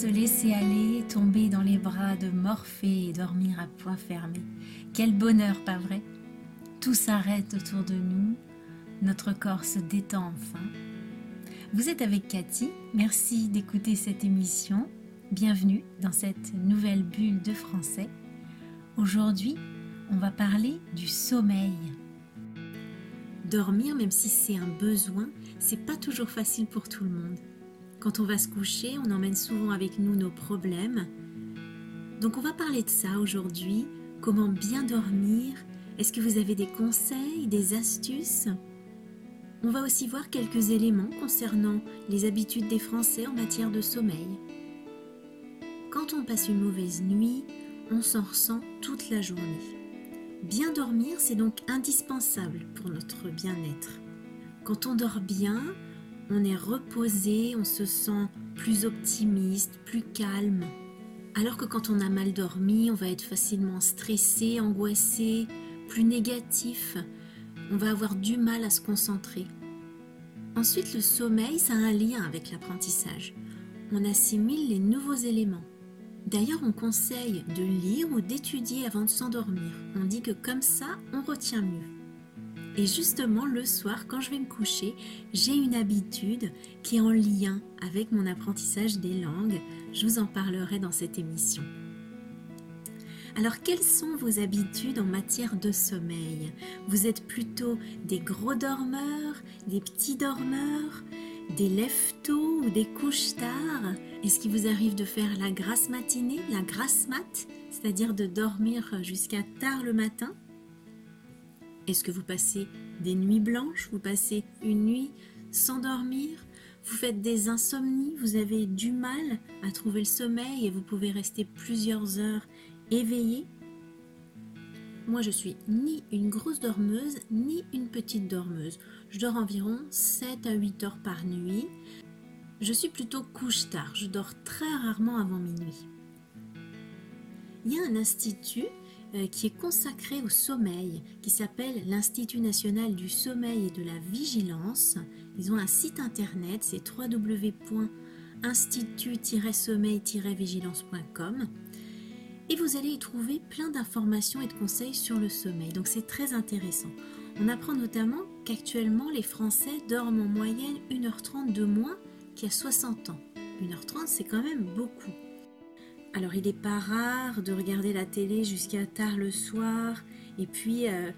Se laisser aller, tomber dans les bras de Morphée et dormir à point fermé. Quel bonheur, pas vrai? Tout s'arrête autour de nous, notre corps se détend enfin. Vous êtes avec Cathy, merci d'écouter cette émission. Bienvenue dans cette nouvelle bulle de français. Aujourd'hui, on va parler du sommeil. Dormir, même si c'est un besoin, c'est pas toujours facile pour tout le monde. Quand on va se coucher, on emmène souvent avec nous nos problèmes. Donc on va parler de ça aujourd'hui, comment bien dormir? Est-ce que vous avez des conseils, des astuces? On va aussi voir quelques éléments concernant les habitudes des Français en matière de sommeil. Quand on passe une mauvaise nuit, on s'en ressent toute la journée. Bien dormir, c'est donc indispensable pour notre bien-être. Quand on dort bien, on est reposé, on se sent plus optimiste, plus calme. Alors que quand on a mal dormi, on va être facilement stressé, angoissé, plus négatif. On va avoir du mal à se concentrer. Ensuite, le sommeil, ça a un lien avec l'apprentissage. On assimile les nouveaux éléments. D'ailleurs, on conseille de lire ou d'étudier avant de s'endormir. On dit que comme ça, on retient mieux. Et justement, le soir, quand je vais me coucher, j'ai une habitude qui est en lien avec mon apprentissage des langues. Je vous en parlerai dans cette émission. Alors, quelles sont vos habitudes en matière de sommeil? Vous êtes plutôt des gros dormeurs, des petits dormeurs, des lève-tôt ou des couches tard? Est-ce qu'il vous arrive de faire la grasse matinée, la grasse mat, c'est-à-dire de dormir jusqu'à tard le matin? Est-ce que vous passez des nuits blanches? Vous passez une nuit sans dormir? Vous faites des insomnies? Vous avez du mal à trouver le sommeil et vous pouvez rester plusieurs heures éveillé Moi, je suis ni une grosse dormeuse ni une petite dormeuse. Je dors environ 7 à 8 heures par nuit. Je suis plutôt couche tard. Je dors très rarement avant minuit. Il y a un institut qui est consacré au sommeil, qui s'appelle l'Institut national du sommeil et de la vigilance. Ils ont un site internet, c'est www.institut-sommeil-vigilance.com. Et vous allez y trouver plein d'informations et de conseils sur le sommeil. Donc c'est très intéressant. On apprend notamment qu'actuellement les Français dorment en moyenne 1h30 de moins qu'il y a 60 ans. 1h30 c'est quand même beaucoup. Alors il n'est pas rare de regarder la télé jusqu'à tard le soir et puis euh,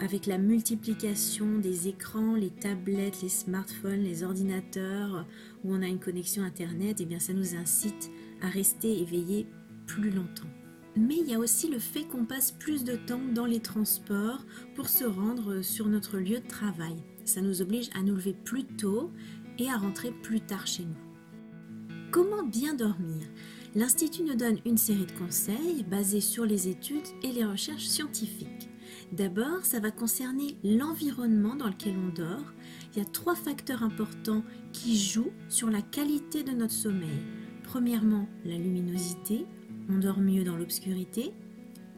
avec la multiplication des écrans, les tablettes, les smartphones, les ordinateurs où on a une connexion internet, et eh bien ça nous incite à rester éveillé plus longtemps. Mais il y a aussi le fait qu'on passe plus de temps dans les transports pour se rendre sur notre lieu de travail. Ça nous oblige à nous lever plus tôt et à rentrer plus tard chez nous. Comment bien dormir? l'Institut nous donne une série de conseils basés sur les études et les recherches scientifiques. D'abord, ça va concerner l'environnement dans lequel on dort. Il y a trois facteurs importants qui jouent sur la qualité de notre sommeil. Premièrement, la luminosité, on dort mieux dans l'obscurité.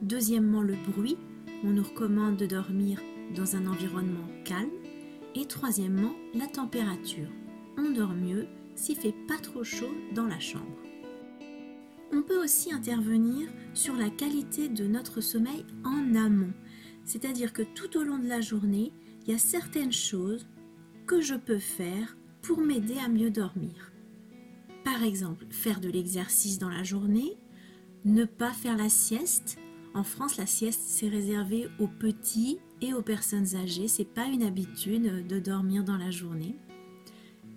Deuxièmement, le bruit, on nous recommande de dormir dans un environnement calme. Et troisièmement, la température, on dort mieux s'il fait pas trop chaud dans la chambre. On peut aussi intervenir sur la qualité de notre sommeil en amont. C'est-à-dire que tout au long de la journée, il y a certaines choses que je peux faire pour m'aider à mieux dormir. Par exemple, faire de l'exercice dans la journée, ne pas faire la sieste. En France, la sieste, c'est réservé aux petits et aux personnes âgées. C'est pas une habitude de dormir dans la journée.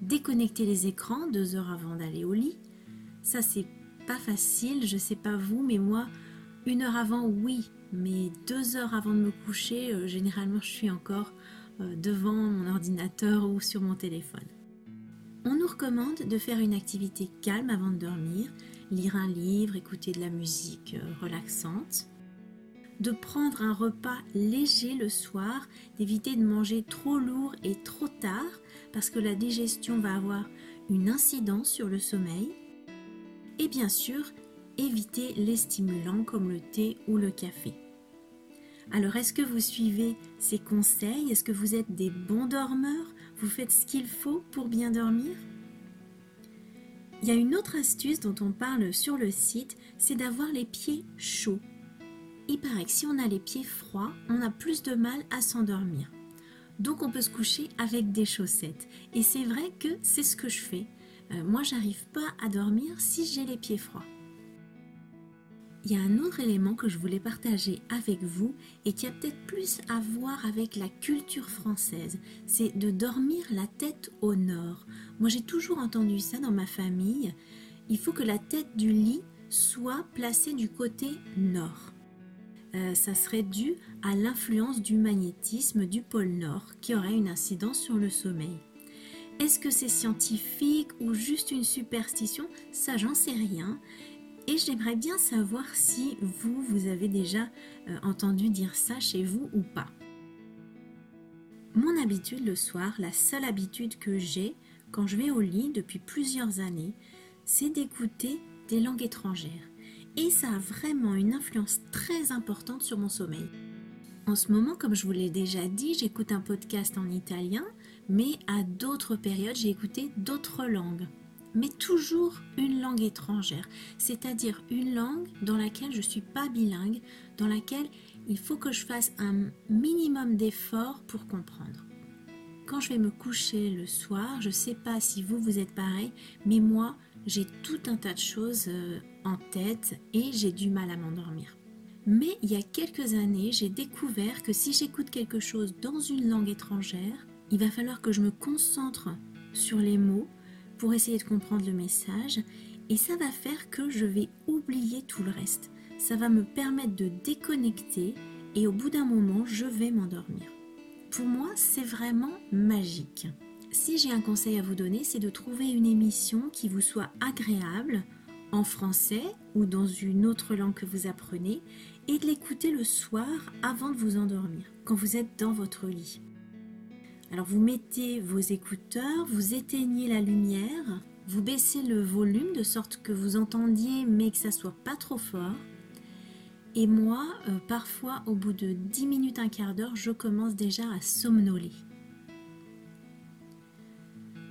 Déconnecter les écrans deux heures avant d'aller au lit. Ça, c'est pas facile. Je sais pas vous, mais moi, une heure avant, oui. Mais deux heures avant de me coucher, euh, généralement, je suis encore euh, devant mon ordinateur ou sur mon téléphone. On nous recommande de faire une activité calme avant de dormir, lire un livre, écouter de la musique euh, relaxante, de prendre un repas léger le soir, d'éviter de manger trop lourd et trop tard parce que la digestion va avoir une incidence sur le sommeil, bien sûr éviter les stimulants comme le thé ou le café. Alors est-ce que vous suivez ces conseils? Est-ce que vous êtes des bons dormeurs? Vous faites ce qu'il faut pour bien dormir? Il y a une autre astuce dont on parle sur le site, c'est d'avoir les pieds chauds. Il paraît que si on a les pieds froids, on a plus de mal à s'endormir. Donc on peut se coucher avec des chaussettes. Et c'est vrai que c'est ce que je fais. Euh, moi, j'arrive pas à dormir si j'ai les pieds froids il y a un autre élément que je voulais partager avec vous et qui a peut-être plus à voir avec la culture française, c'est de dormir la tête au nord. Moi j'ai toujours entendu ça dans ma famille, il faut que la tête du lit soit placée du côté nord. Euh, ça serait dû à l'influence du magnétisme du pôle nord qui aurait une incidence sur le sommeil. Est-ce que c'est scientifique ou juste une superstition? Ça, j'en sais rien. Et j'aimerais bien savoir si vous, vous avez déjà euh, entendu dire ça chez vous ou pas. Mon habitude le soir, la seule habitude que j'ai quand je vais au lit depuis plusieurs années, c'est d'écouter des langues étrangères. Et ça a vraiment une influence très importante sur mon sommeil. En ce moment, comme je vous l'ai déjà dit, j'écoute un podcast en italien, mais à d'autres périodes, j'ai écouté d'autres langues mais toujours une langue étrangère, c'est-à-dire une langue dans laquelle je ne suis pas bilingue, dans laquelle il faut que je fasse un minimum d'efforts pour comprendre. Quand je vais me coucher le soir, je ne sais pas si vous, vous êtes pareil, mais moi, j'ai tout un tas de choses euh, en tête et j'ai du mal à m'endormir. Mais il y a quelques années, j'ai découvert que si j'écoute quelque chose dans une langue étrangère, il va falloir que je me concentre sur les mots, pour essayer de comprendre le message et ça va faire que je vais oublier tout le reste. Ça va me permettre de déconnecter et au bout d'un moment, je vais m'endormir. Pour moi, c'est vraiment magique. Si j'ai un conseil à vous donner, c'est de trouver une émission qui vous soit agréable en français ou dans une autre langue que vous apprenez et de l'écouter le soir avant de vous endormir, quand vous êtes dans votre lit. Alors vous mettez vos écouteurs, vous éteignez la lumière, vous baissez le volume de sorte que vous entendiez mais que ça soit pas trop fort. Et moi, euh, parfois au bout de 10 minutes, un quart d'heure, je commence déjà à somnoler.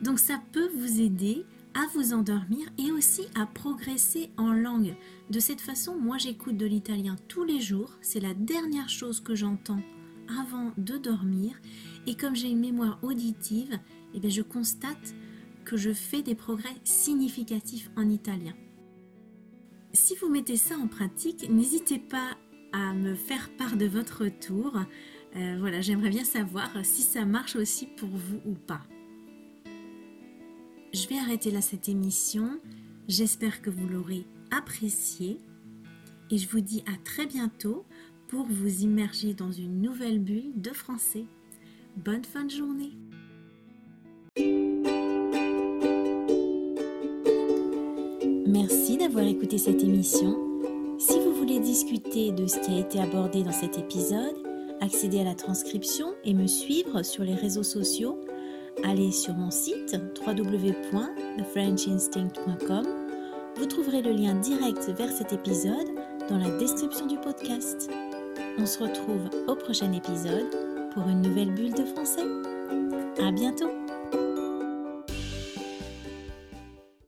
Donc ça peut vous aider à vous endormir et aussi à progresser en langue. De cette façon, moi j'écoute de l'italien tous les jours, c'est la dernière chose que j'entends avant de dormir et comme j'ai une mémoire auditive, eh bien je constate que je fais des progrès significatifs en italien. Si vous mettez ça en pratique, n'hésitez pas à me faire part de votre retour. Euh, voilà, j'aimerais bien savoir si ça marche aussi pour vous ou pas. Je vais arrêter là cette émission. J'espère que vous l'aurez appréciée. Et je vous dis à très bientôt pour vous immerger dans une nouvelle bulle de français. Bonne fin de journée Merci d'avoir écouté cette émission. Si vous voulez discuter de ce qui a été abordé dans cet épisode, accéder à la transcription et me suivre sur les réseaux sociaux, allez sur mon site www.thefrenchinstinct.com. Vous trouverez le lien direct vers cet épisode dans la description du podcast. On se retrouve au prochain épisode pour une nouvelle bulle de français. À bientôt!